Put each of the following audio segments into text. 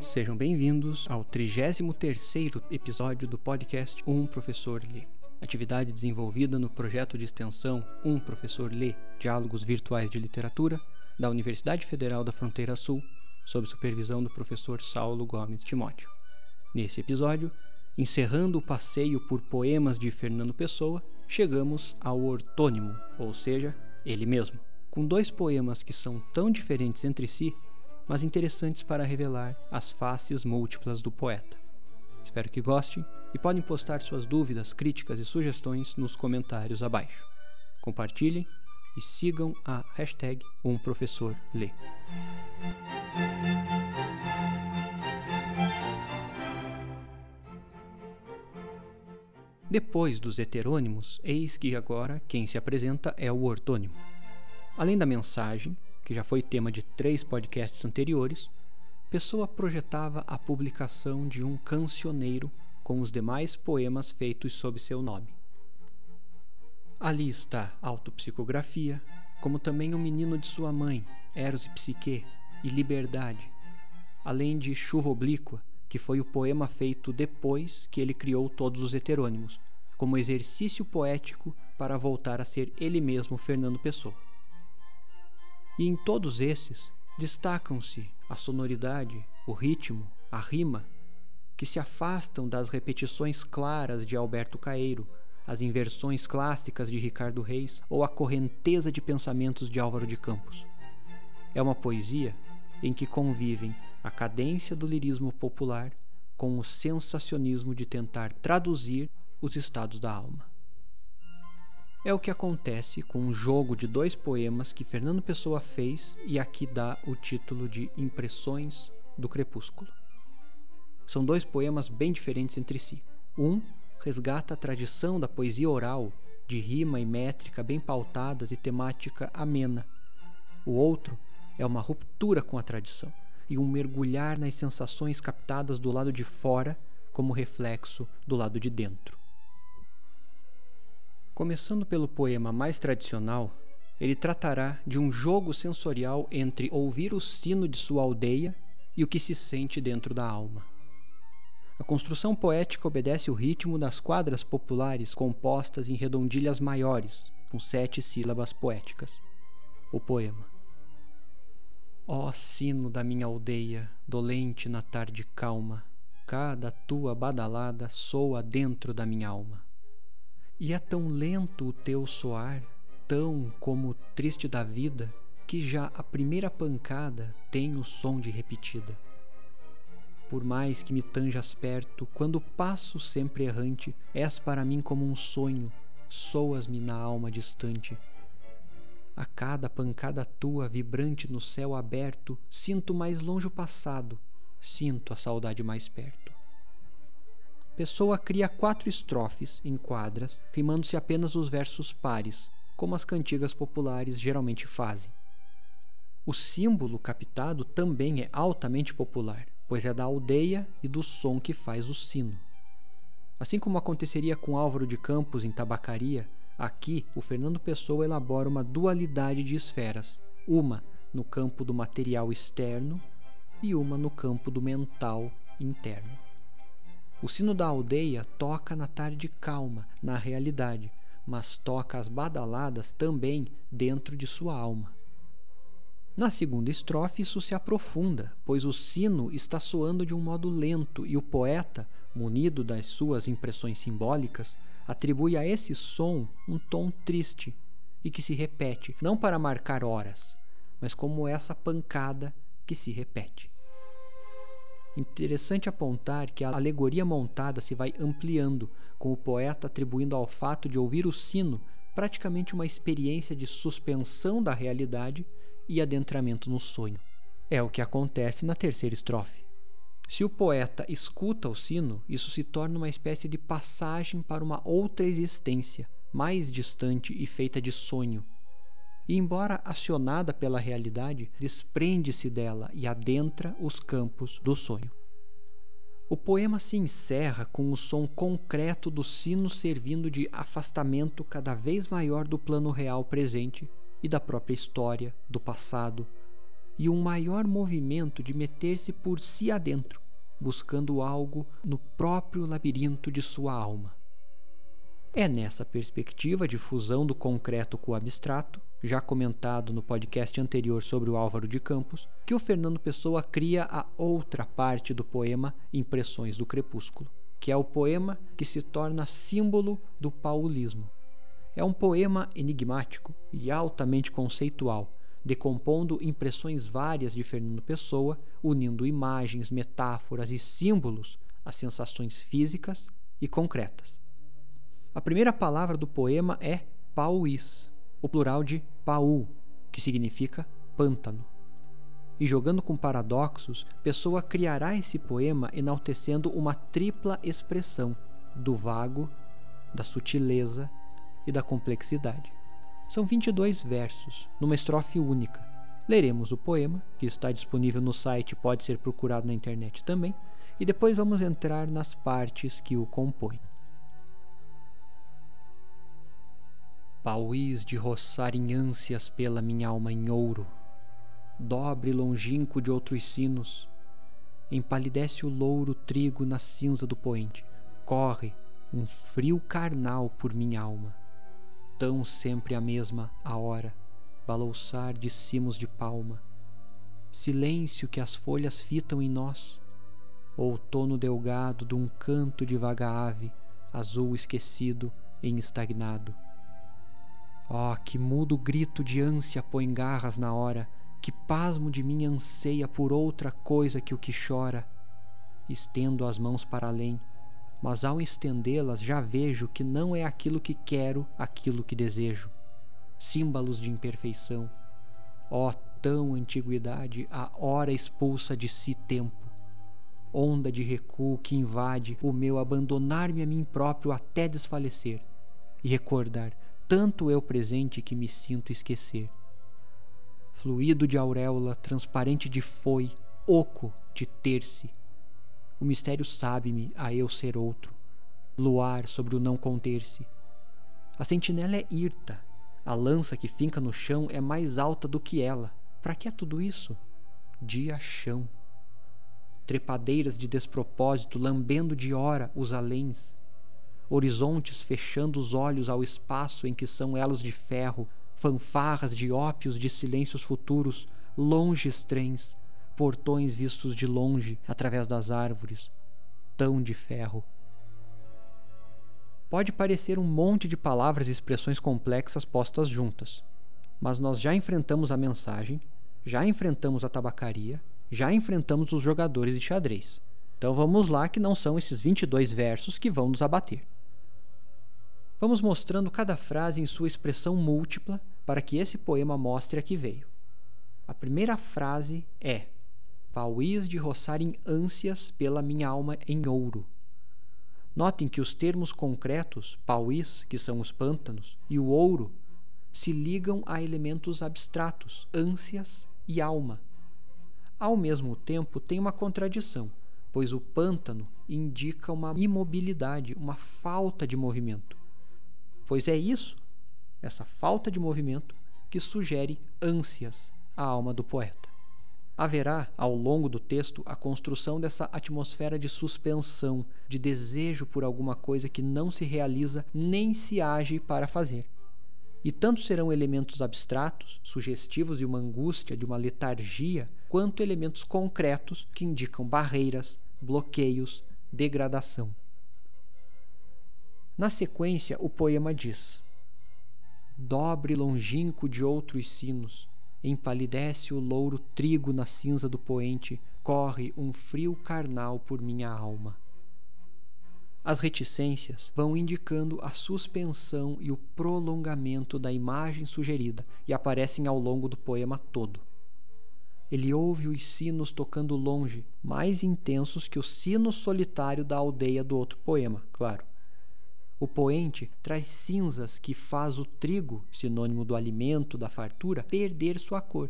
Sejam bem-vindos ao 33º episódio do podcast Um Professor Lê. Atividade desenvolvida no projeto de extensão Um Professor Lê, Diálogos Virtuais de Literatura, da Universidade Federal da Fronteira Sul, sob supervisão do professor Saulo Gomes Timóteo. Nesse episódio, encerrando o passeio por poemas de Fernando Pessoa, chegamos ao ortônimo, ou seja, ele mesmo, com dois poemas que são tão diferentes entre si mas interessantes para revelar as faces múltiplas do poeta. Espero que gostem e podem postar suas dúvidas, críticas e sugestões nos comentários abaixo. Compartilhem e sigam a hashtag UmProfessorLê. Depois dos heterônimos, eis que agora quem se apresenta é o ortônimo. Além da mensagem, que já foi tema de três podcasts anteriores, Pessoa projetava a publicação de um cancioneiro com os demais poemas feitos sob seu nome. Ali está autopsicografia, como também o menino de sua mãe, Eros e Psique, e Liberdade, além de Chuva Oblíqua, que foi o poema feito depois que ele criou todos os heterônimos, como exercício poético para voltar a ser ele mesmo Fernando Pessoa. E em todos esses destacam-se a sonoridade, o ritmo, a rima, que se afastam das repetições claras de Alberto Caeiro, as inversões clássicas de Ricardo Reis ou a correnteza de pensamentos de Álvaro de Campos. É uma poesia em que convivem a cadência do lirismo popular com o sensacionismo de tentar traduzir os estados da alma. É o que acontece com um jogo de dois poemas que Fernando Pessoa fez e aqui dá o título de Impressões do Crepúsculo. São dois poemas bem diferentes entre si. Um resgata a tradição da poesia oral, de rima e métrica bem pautadas e temática amena. O outro é uma ruptura com a tradição e um mergulhar nas sensações captadas do lado de fora como reflexo do lado de dentro. Começando pelo poema mais tradicional, ele tratará de um jogo sensorial entre ouvir o sino de sua aldeia e o que se sente dentro da alma. A construção poética obedece o ritmo das quadras populares compostas em redondilhas maiores, com sete sílabas poéticas. O poema. Ó oh, sino da minha aldeia, dolente na tarde calma, cada tua badalada soa dentro da minha alma. E é tão lento o teu soar, tão como triste da vida, que já a primeira pancada tem o som de repetida. Por mais que me tanjas perto, quando passo sempre errante, és para mim como um sonho, soas-me na alma distante. A cada pancada tua vibrante no céu aberto, sinto mais longe o passado, sinto a saudade mais perto. Pessoa cria quatro estrofes em quadras, rimando-se apenas os versos pares, como as cantigas populares geralmente fazem. O símbolo captado também é altamente popular, pois é da aldeia e do som que faz o sino. Assim como aconteceria com Álvaro de Campos em Tabacaria, aqui o Fernando Pessoa elabora uma dualidade de esferas, uma no campo do material externo e uma no campo do mental interno. O sino da aldeia toca na tarde calma, na realidade, mas toca as badaladas também dentro de sua alma. Na segunda estrofe, isso se aprofunda, pois o sino está soando de um modo lento e o poeta, munido das suas impressões simbólicas, atribui a esse som um tom triste e que se repete, não para marcar horas, mas como essa pancada que se repete. Interessante apontar que a alegoria montada se vai ampliando, com o poeta atribuindo ao fato de ouvir o sino praticamente uma experiência de suspensão da realidade e adentramento no sonho. É o que acontece na terceira estrofe. Se o poeta escuta o sino, isso se torna uma espécie de passagem para uma outra existência, mais distante e feita de sonho, e, embora acionada pela realidade, desprende-se dela e adentra os campos do sonho. O poema se encerra com o som concreto do sino servindo de afastamento cada vez maior do plano real presente e da própria história, do passado, e um maior movimento de meter-se por si adentro, buscando algo no próprio labirinto de sua alma. É nessa perspectiva de fusão do concreto com o abstrato, já comentado no podcast anterior sobre o Álvaro de Campos, que o Fernando Pessoa cria a outra parte do poema Impressões do Crepúsculo, que é o poema que se torna símbolo do paulismo. É um poema enigmático e altamente conceitual, decompondo impressões várias de Fernando Pessoa, unindo imagens, metáforas e símbolos às sensações físicas e concretas. A primeira palavra do poema é pauís, o plural de paú, que significa pântano. E jogando com paradoxos, Pessoa criará esse poema enaltecendo uma tripla expressão do vago, da sutileza e da complexidade. São 22 versos, numa estrofe única. Leremos o poema, que está disponível no site e pode ser procurado na internet também, e depois vamos entrar nas partes que o compõem. Pauís de roçar em ânsias pela minha alma em ouro, dobre longínquo de outros sinos, empalidece o louro trigo na cinza do poente, corre um frio carnal por minha alma, tão sempre a mesma a hora, balouçar de cimos de palma, silêncio que as folhas fitam em nós, outono delgado de um canto de vaga ave, azul esquecido em estagnado Oh, que mudo grito de ânsia põe garras na hora, que pasmo de mim anseia por outra coisa que o que chora. Estendo as mãos para além, mas ao estendê-las já vejo que não é aquilo que quero, aquilo que desejo. Símbolos de imperfeição. Ó, oh, tão antiguidade, a hora expulsa de si tempo. Onda de recuo que invade o meu abandonar-me a mim próprio até desfalecer e recordar tanto eu presente que me sinto esquecer. Fluido de auréola, transparente de foi, oco de ter-se. O mistério sabe-me a eu ser outro, luar sobre o não conter-se. A sentinela é hirta, a lança que finca no chão é mais alta do que ela. Para que é tudo isso? Dia chão. Trepadeiras de despropósito lambendo de hora os aléns horizontes fechando os olhos ao espaço em que são elos de ferro, fanfarras de ópios de silêncios futuros, longes trens, portões vistos de longe através das árvores, tão de ferro. Pode parecer um monte de palavras e expressões complexas postas juntas, mas nós já enfrentamos a mensagem, já enfrentamos a tabacaria, já enfrentamos os jogadores de xadrez. Então vamos lá, que não são esses 22 versos que vão nos abater. Vamos mostrando cada frase em sua expressão múltipla para que esse poema mostre a que veio. A primeira frase é: Pauís de roçar em ânsias pela minha alma em ouro. Notem que os termos concretos, pauís, que são os pântanos, e o ouro, se ligam a elementos abstratos, ânsias e alma. Ao mesmo tempo, tem uma contradição, pois o pântano indica uma imobilidade, uma falta de movimento pois é isso, essa falta de movimento, que sugere ânsias à alma do poeta. Haverá, ao longo do texto, a construção dessa atmosfera de suspensão, de desejo por alguma coisa que não se realiza nem se age para fazer. E tanto serão elementos abstratos, sugestivos de uma angústia, de uma letargia, quanto elementos concretos que indicam barreiras, bloqueios, degradação. Na sequência, o poema diz: Dobre longínquo de outros sinos, empalidece o louro trigo na cinza do poente, corre um frio carnal por minha alma. As reticências vão indicando a suspensão e o prolongamento da imagem sugerida e aparecem ao longo do poema todo. Ele ouve os sinos tocando longe, mais intensos que o sino solitário da aldeia do outro poema, claro. O poente traz cinzas que faz o trigo, sinônimo do alimento, da fartura, perder sua cor.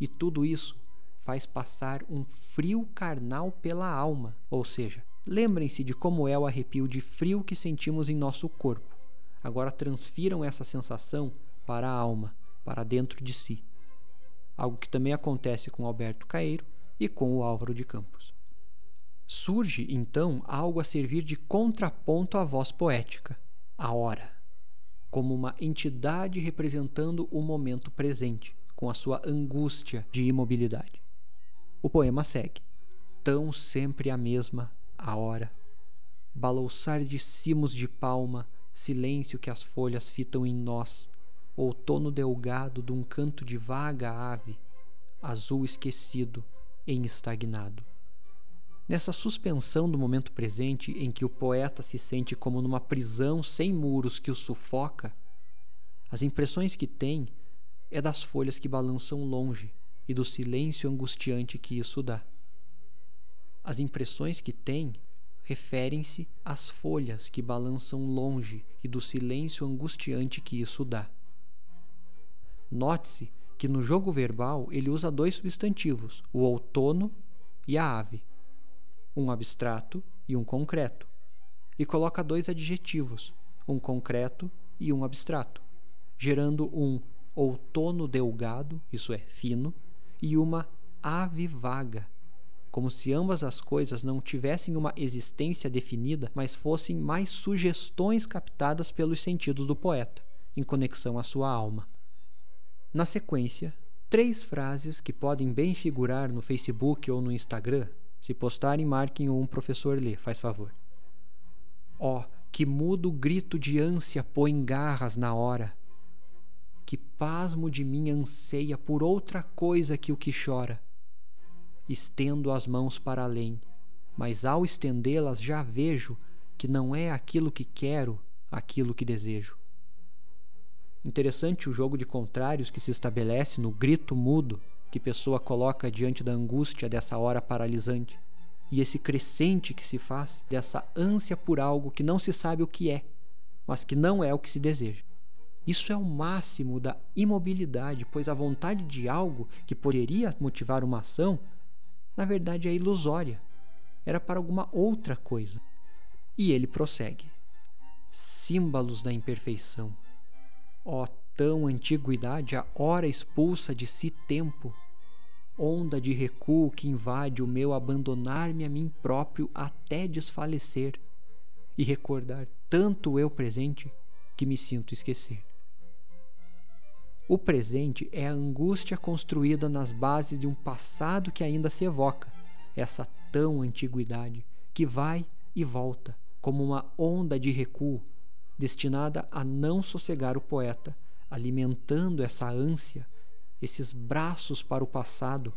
E tudo isso faz passar um frio carnal pela alma, ou seja, lembrem-se de como é o arrepio de frio que sentimos em nosso corpo. Agora transfiram essa sensação para a alma, para dentro de si, algo que também acontece com Alberto Caeiro e com o Álvaro de Campos. Surge, então, algo a servir de contraponto à voz poética, a hora, como uma entidade representando o momento presente, com a sua angústia de imobilidade. O poema segue: Tão sempre a mesma a hora, balouçar de cimos de palma, silêncio que as folhas fitam em nós, outono delgado de um canto de vaga ave, azul esquecido em estagnado. Nessa suspensão do momento presente em que o poeta se sente como numa prisão sem muros que o sufoca, as impressões que tem é das folhas que balançam longe e do silêncio angustiante que isso dá. As impressões que tem referem-se às folhas que balançam longe e do silêncio angustiante que isso dá. Note-se que no jogo verbal ele usa dois substantivos, o outono e a ave, um abstrato e um concreto, e coloca dois adjetivos, um concreto e um abstrato, gerando um outono delgado, isso é, fino, e uma ave vaga, como se ambas as coisas não tivessem uma existência definida, mas fossem mais sugestões captadas pelos sentidos do poeta, em conexão à sua alma. Na sequência, três frases que podem bem figurar no Facebook ou no Instagram. Se postarem, marquem um professor lê, faz favor. Ó, oh, que mudo grito de ânsia põe garras na hora que pasmo de mim anseia por outra coisa que o que chora. Estendo as mãos para além, mas ao estendê-las já vejo que não é aquilo que quero, aquilo que desejo. Interessante o jogo de contrários que se estabelece no grito mudo que pessoa coloca diante da angústia dessa hora paralisante, e esse crescente que se faz dessa ânsia por algo que não se sabe o que é, mas que não é o que se deseja. Isso é o máximo da imobilidade, pois a vontade de algo que poderia motivar uma ação, na verdade é ilusória. Era para alguma outra coisa. E ele prossegue: Símbolos da imperfeição. Ó tão antiguidade, a hora expulsa de si tempo, onda de recuo que invade o meu abandonar-me a mim próprio até desfalecer e recordar tanto o eu presente que me sinto esquecer. O presente é a angústia construída nas bases de um passado que ainda se evoca, essa tão antiguidade, que vai e volta, como uma onda de recuo, destinada a não sossegar o poeta, alimentando essa ânsia, esses braços para o passado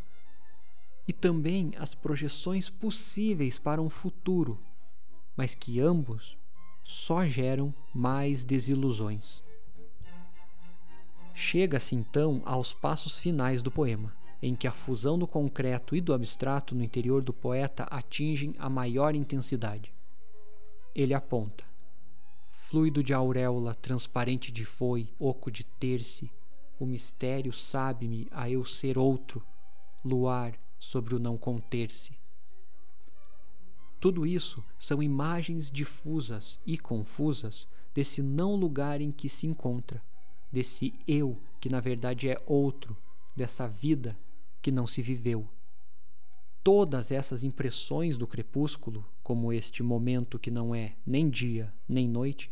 e também as projeções possíveis para um futuro, mas que ambos só geram mais desilusões. Chega-se então aos passos finais do poema, em que a fusão do concreto e do abstrato no interior do poeta atingem a maior intensidade. Ele aponta: fluido de auréola, transparente de foi, oco de terce, o mistério sabe-me a eu ser outro, luar sobre o não conter-se. Tudo isso são imagens difusas e confusas desse não lugar em que se encontra desse eu que na verdade é outro, dessa vida que não se viveu. Todas essas impressões do crepúsculo, como este momento que não é nem dia nem noite,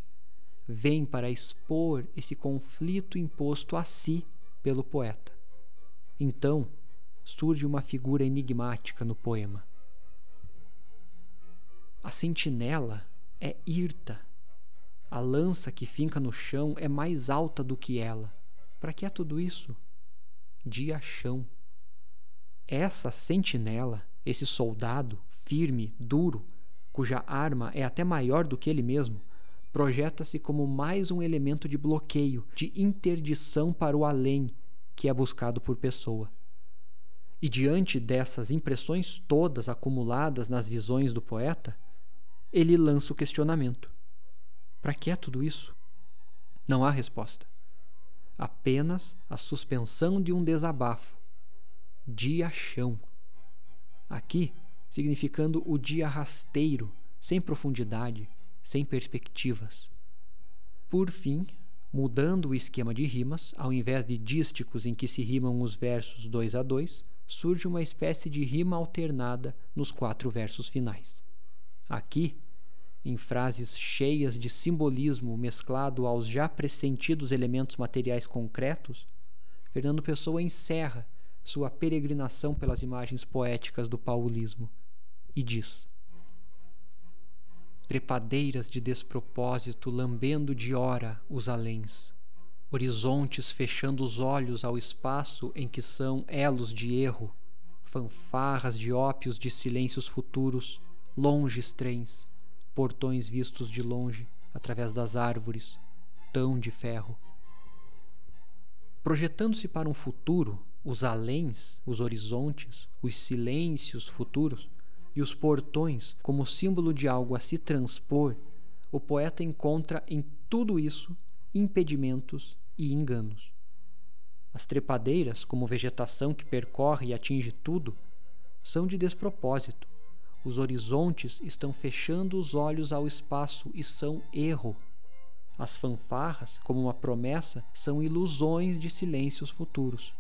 vêm para expor esse conflito imposto a si pelo poeta. Então surge uma figura enigmática no poema. A sentinela é Irta, a lança que finca no chão é mais alta do que ela. Para que é tudo isso? Dia chão. Essa sentinela, esse soldado firme, duro, cuja arma é até maior do que ele mesmo, projeta-se como mais um elemento de bloqueio, de interdição para o além que é buscado por pessoa. E diante dessas impressões todas acumuladas nas visões do poeta, ele lança o questionamento: para que é tudo isso? Não há resposta. Apenas a suspensão de um desabafo. Dia chão. Aqui, significando o dia rasteiro, sem profundidade, sem perspectivas. Por fim, Mudando o esquema de rimas, ao invés de dísticos em que se rimam os versos dois a dois, surge uma espécie de rima alternada nos quatro versos finais. Aqui, em frases cheias de simbolismo mesclado aos já pressentidos elementos materiais concretos, Fernando Pessoa encerra sua peregrinação pelas imagens poéticas do paulismo e diz: Trepadeiras de despropósito lambendo de hora os aléns, horizontes fechando os olhos ao espaço em que são elos de erro, fanfarras de ópios de silêncios futuros, longes trens, portões vistos de longe através das árvores, tão de ferro. Projetando-se para um futuro, os aléns, os horizontes, os silêncios futuros e os portões como símbolo de algo a se transpor, o poeta encontra em tudo isso impedimentos e enganos. As trepadeiras, como vegetação que percorre e atinge tudo, são de despropósito. Os horizontes estão fechando os olhos ao espaço e são erro. As fanfarras, como uma promessa, são ilusões de silêncios futuros.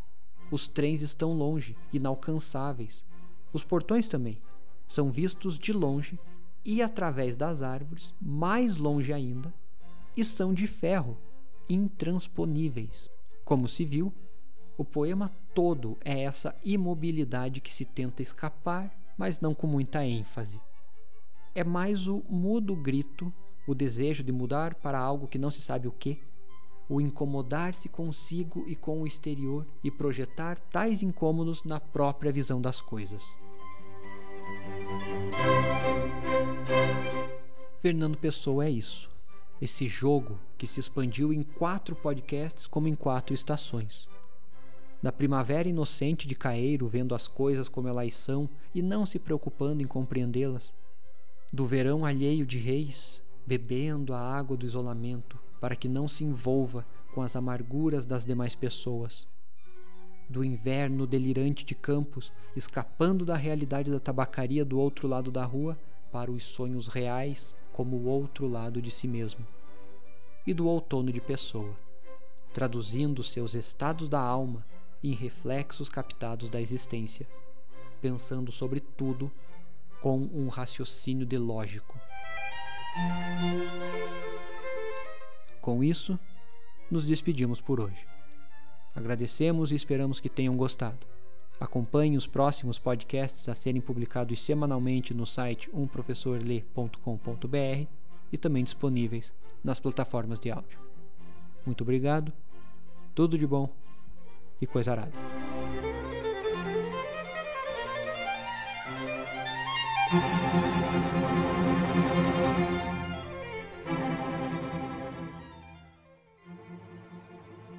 Os trens estão longe, inalcançáveis. Os portões também são vistos de longe e através das árvores, mais longe ainda, e são de ferro, intransponíveis. Como se viu, o poema todo é essa imobilidade que se tenta escapar, mas não com muita ênfase. É mais o mudo grito, o desejo de mudar para algo que não se sabe o que, o incomodar-se consigo e com o exterior e projetar tais incômodos na própria visão das coisas. Fernando Pessoa é isso esse jogo que se expandiu em quatro podcasts como em quatro estações. Da primavera inocente de Caeiro, vendo as coisas como elas são e não se preocupando em compreendê-las. Do verão alheio de reis, bebendo a água do isolamento para que não se envolva com as amarguras das demais pessoas. Do inverno delirante de Campos, escapando da realidade da tabacaria do outro lado da rua para os sonhos reais como o outro lado de si mesmo, e do outono de Pessoa, traduzindo seus estados da alma em reflexos captados da existência, pensando sobre tudo com um raciocínio de lógico. Com isso, nos despedimos por hoje. Agradecemos e esperamos que tenham gostado. Acompanhe os próximos podcasts a serem publicados semanalmente no site umprofessorlê.com.br e também disponíveis nas plataformas de áudio. Muito obrigado, tudo de bom e coisa arada.